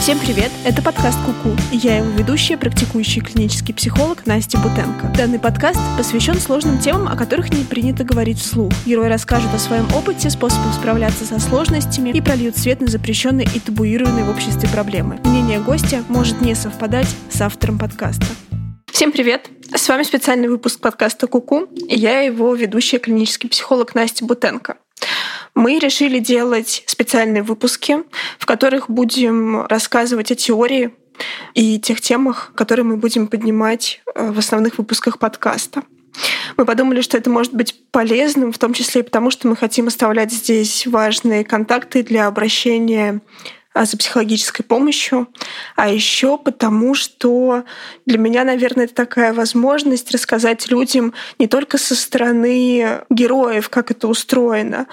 Всем привет! Это подкаст Куку, и я его ведущая, практикующий клинический психолог Настя Бутенко. Данный подкаст посвящен сложным темам, о которых не принято говорить вслух. Герои расскажут о своем опыте, способах справляться со сложностями и прольют свет на запрещенные и табуированные в обществе проблемы. Мнение гостя может не совпадать с автором подкаста. Всем привет! С вами специальный выпуск подкаста Куку, и я его ведущая клинический психолог Настя Бутенко мы решили делать специальные выпуски, в которых будем рассказывать о теории и тех темах, которые мы будем поднимать э, в основных выпусках подкаста. Мы подумали, что это может быть полезным, в том числе и потому, что мы хотим оставлять здесь важные контакты для обращения э, за психологической помощью, а еще потому, что для меня, наверное, это такая возможность рассказать людям не только со стороны героев, как это устроено,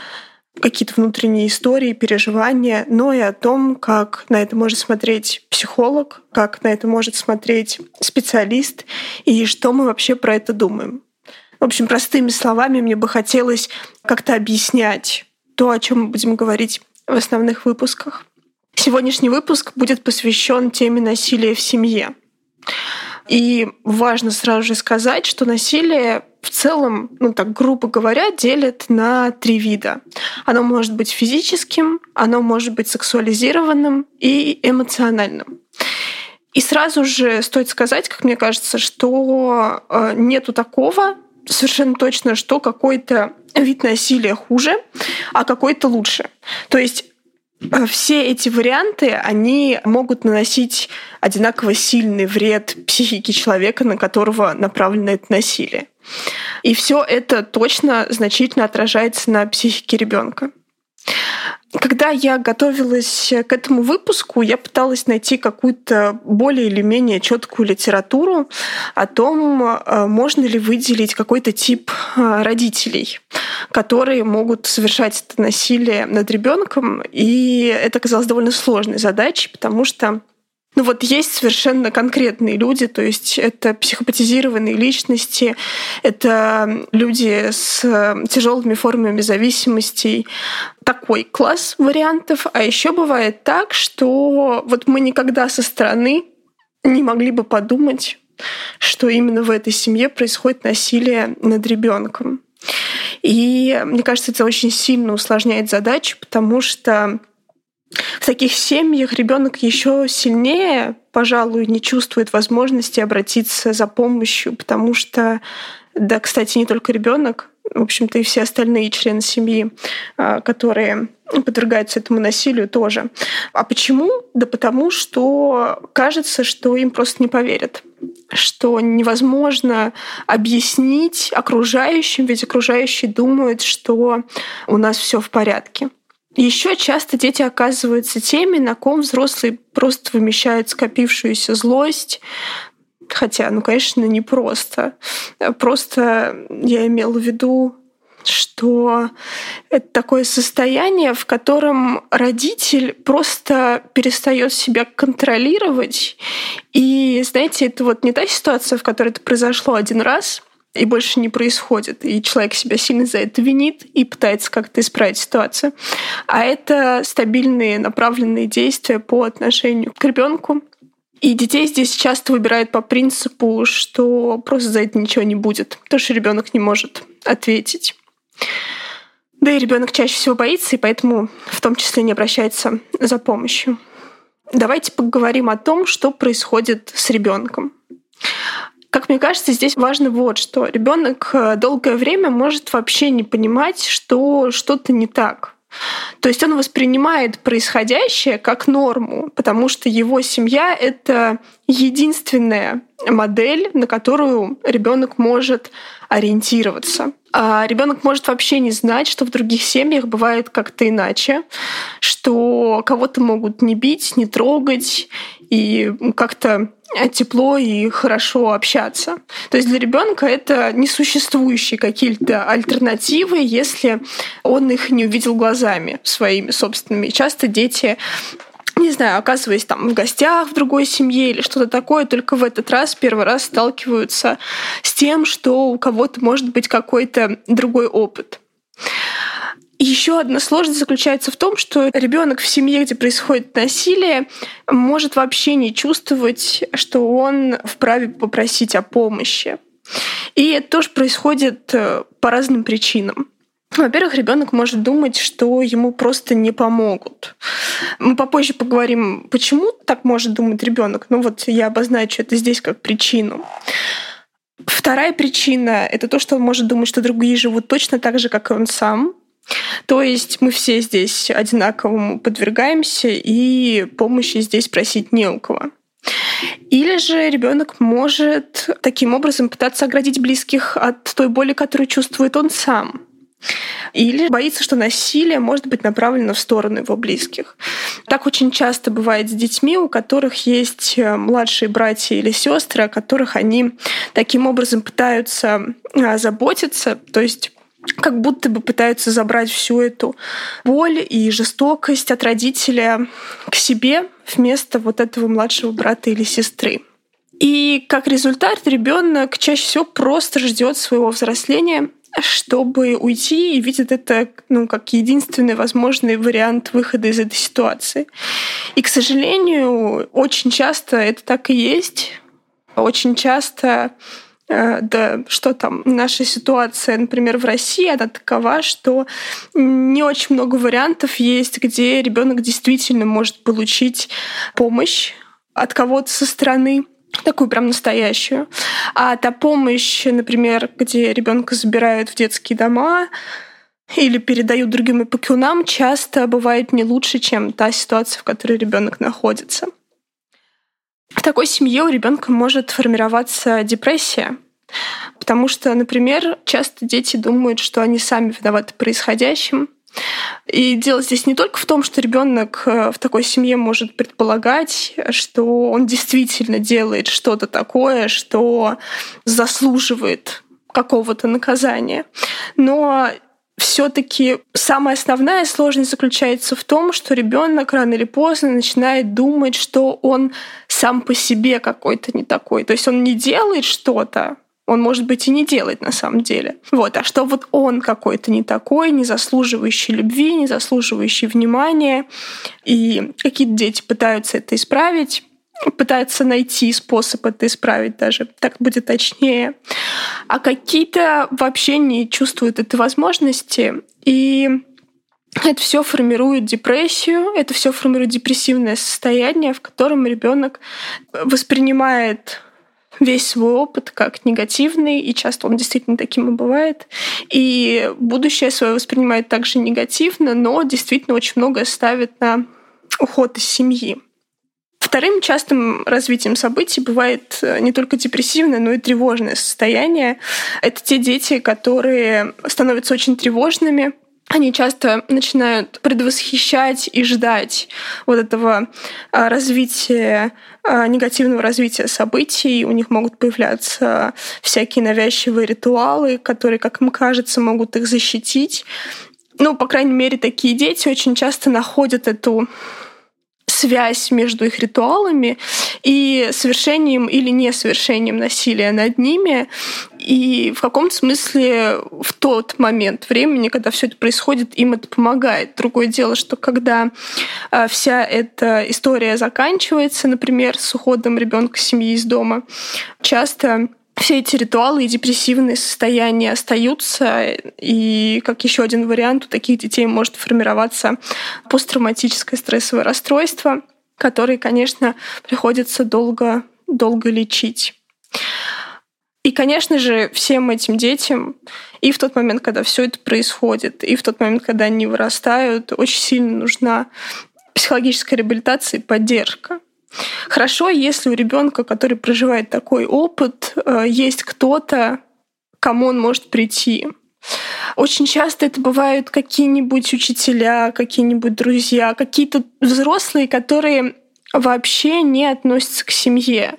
какие-то внутренние истории, переживания, но и о том, как на это может смотреть психолог, как на это может смотреть специалист и что мы вообще про это думаем. В общем, простыми словами мне бы хотелось как-то объяснять то, о чем мы будем говорить в основных выпусках. Сегодняшний выпуск будет посвящен теме насилия в семье. И важно сразу же сказать, что насилие в целом, ну так грубо говоря, делят на три вида. Оно может быть физическим, оно может быть сексуализированным и эмоциональным. И сразу же стоит сказать, как мне кажется, что э, нету такого совершенно точно, что какой-то вид насилия хуже, а какой-то лучше. То есть все эти варианты, они могут наносить одинаково сильный вред психике человека, на которого направлено это насилие. И все это точно значительно отражается на психике ребенка. Когда я готовилась к этому выпуску, я пыталась найти какую-то более или менее четкую литературу о том, э, можно ли выделить какой-то тип э, родителей, которые могут совершать это насилие над ребенком. И это оказалось довольно сложной задачей, потому что ну вот есть совершенно конкретные люди, то есть это психопатизированные личности, это люди с э, тяжелыми формами зависимостей. Такой класс вариантов. А еще бывает так, что вот мы никогда со стороны не могли бы подумать, что именно в этой семье происходит насилие над ребенком. И мне кажется, это очень сильно усложняет задачу, потому что в таких семьях ребенок еще сильнее, пожалуй, не чувствует возможности обратиться за помощью, потому что, да, кстати, не только ребенок, в общем-то, и все остальные члены семьи, а, которые подвергаются этому насилию тоже. А почему? Да потому что кажется, что им просто не поверят что невозможно объяснить окружающим, ведь окружающие думают, что у нас все в порядке. Еще часто дети оказываются теми, на ком взрослые просто вымещают скопившуюся злость, Хотя, ну, конечно, не просто. Просто я имела в виду, что это такое состояние, в котором родитель просто перестает себя контролировать. И, знаете, это вот не та ситуация, в которой это произошло один раз, и больше не происходит. И человек себя сильно за это винит и пытается как-то исправить ситуацию. А это стабильные направленные действия по отношению к ребенку. И детей здесь часто выбирают по принципу, что просто за это ничего не будет, потому что ребенок не может ответить. Да и ребенок чаще всего боится, и поэтому в том числе не обращается за помощью. Давайте поговорим о том, что происходит с ребенком. Как мне кажется, здесь важно вот что. Ребенок э, долгое время может вообще не понимать, что что-то не так. То есть он воспринимает происходящее как норму, потому что его семья — это единственная модель, на которую ребенок может ориентироваться. А ребенок может вообще не знать, что в других семьях бывает как-то иначе, что кого-то могут не бить, не трогать и как-то тепло и хорошо общаться. То есть для ребенка это несуществующие какие-то альтернативы, если он их не увидел глазами своими собственными. часто дети не знаю, оказываясь там в гостях в другой семье или что-то такое, только в этот раз первый раз сталкиваются с тем, что у кого-то может быть какой-то другой опыт. Еще одна сложность заключается в том, что ребенок в семье, где происходит насилие, может вообще не чувствовать, что он вправе попросить о помощи. И это тоже происходит э, по разным причинам. Во-первых, ребенок может думать, что ему просто не помогут. Мы попозже поговорим, почему так может думать ребенок. Ну вот я обозначу это здесь как причину. Вторая причина — это то, что он может думать, что другие живут точно так же, как и он сам. То есть мы все здесь одинаковому подвергаемся, и помощи здесь просить не у кого. Или же ребенок может таким образом пытаться оградить близких от той боли, которую чувствует он сам. Или боится, что насилие может быть направлено в сторону его близких. Так очень часто бывает с детьми, у которых есть э, младшие братья или сестры, о которых они таким образом пытаются а, заботиться, то есть как будто бы пытаются забрать всю эту боль и жестокость от родителя к себе вместо вот этого младшего брата или сестры. И как результат ребенок чаще всего просто ждет своего взросления, чтобы уйти и видит это ну, как единственный возможный вариант выхода из этой ситуации. И, к сожалению, очень часто это так и есть. Очень часто да что там, наша ситуация, например, в России, она такова, что не очень много вариантов есть, где ребенок действительно может получить помощь от кого-то со стороны такую прям настоящую. А та помощь, например, где ребенка забирают в детские дома, или передают другим опекунам, часто бывает не лучше, чем та ситуация, в которой ребенок находится. В такой семье у ребенка может формироваться депрессия, потому что, например, часто дети думают, что они сами виноваты происходящим, и дело здесь не только в том, что ребенок э, в такой семье может предполагать, что он действительно делает что-то такое, что заслуживает какого-то наказания. Но все-таки самая основная сложность заключается в том, что ребенок рано или поздно начинает думать, что он сам по себе какой-то не такой. То есть он не делает что-то, он, может быть, и не делает на самом деле. Вот. А что вот он какой-то не такой, не заслуживающий любви, не заслуживающий внимания. И какие-то дети пытаются это исправить, пытаются найти способ это исправить даже, так будет точнее. А какие-то вообще не чувствуют этой возможности. И это все формирует депрессию, это все формирует депрессивное состояние, в котором ребенок воспринимает весь свой опыт как негативный, и часто он действительно таким и бывает. И будущее свое воспринимает также негативно, но действительно очень многое ставит на уход из семьи. Вторым частым развитием событий бывает э, не только депрессивное, но и тревожное состояние. Это те дети, которые становятся очень тревожными, они часто начинают предвосхищать и ждать вот этого а, развития, а, негативного развития событий. У них могут появляться всякие навязчивые ритуалы, которые, как им кажется, могут их защитить. Ну, по крайней мере, такие дети очень часто находят эту связь между их ритуалами и совершением или несовершением насилия над ними. И в каком-то смысле в тот момент времени, когда все это происходит, им это помогает. Другое дело, что когда а, вся эта история заканчивается, например, с уходом ребенка семьи из дома, часто все эти ритуалы и депрессивные состояния остаются, и как еще один вариант у таких детей может формироваться посттравматическое стрессовое расстройство, которое, конечно, приходится долго, долго лечить. И, конечно же, всем этим детям и в тот момент, когда все это происходит, и в тот момент, когда они вырастают, очень сильно нужна психологическая реабилитация и поддержка. Хорошо, если у ребенка, который проживает такой опыт, э, есть кто-то, кому он может прийти. Очень часто это бывают какие-нибудь учителя, какие-нибудь друзья, какие-то взрослые, которые вообще не относятся к семье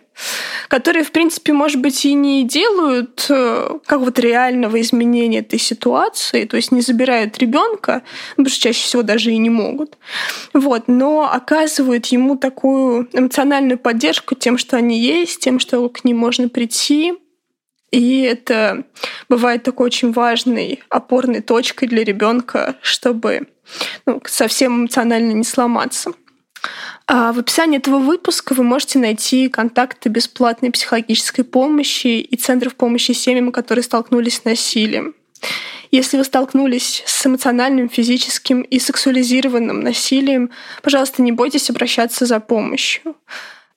которые, в принципе, может быть, и не делают э, какого-то реального изменения этой ситуации, то есть не забирают ребенка, потому что чаще всего даже и не могут. Вот, но оказывают ему такую эмоциональную поддержку тем, что они есть, тем, что к ним можно прийти, И это бывает такой очень важной опорной точкой для ребенка, чтобы ну, совсем эмоционально не сломаться. А в описании этого выпуска вы можете найти контакты бесплатной психологической помощи и центров помощи семьям, которые столкнулись с насилием. Если вы столкнулись с эмоциональным, физическим и сексуализированным насилием, пожалуйста, не бойтесь обращаться за помощью.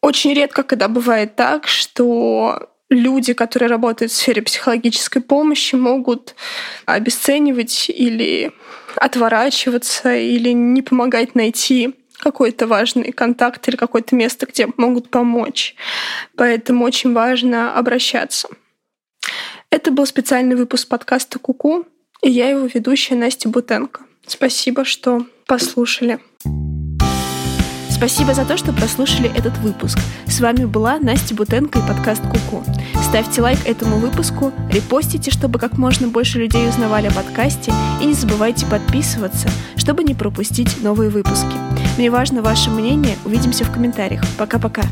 Очень редко, когда бывает так, что люди, которые работают в сфере психологической помощи, могут обесценивать или отворачиваться, или не помогать найти какой-то важный контакт или какое-то место, где могут помочь. Поэтому очень важно обращаться. Это был специальный выпуск подкаста «Куку», и я его ведущая Настя Бутенко. Спасибо, что послушали. Спасибо за то, что прослушали этот выпуск. С вами была Настя Бутенко и подкаст Куку. Ставьте лайк этому выпуску, репостите, чтобы как можно больше людей узнавали о подкасте, и не забывайте подписываться, чтобы не пропустить новые выпуски. Мне важно ваше мнение. Увидимся в комментариях. Пока-пока.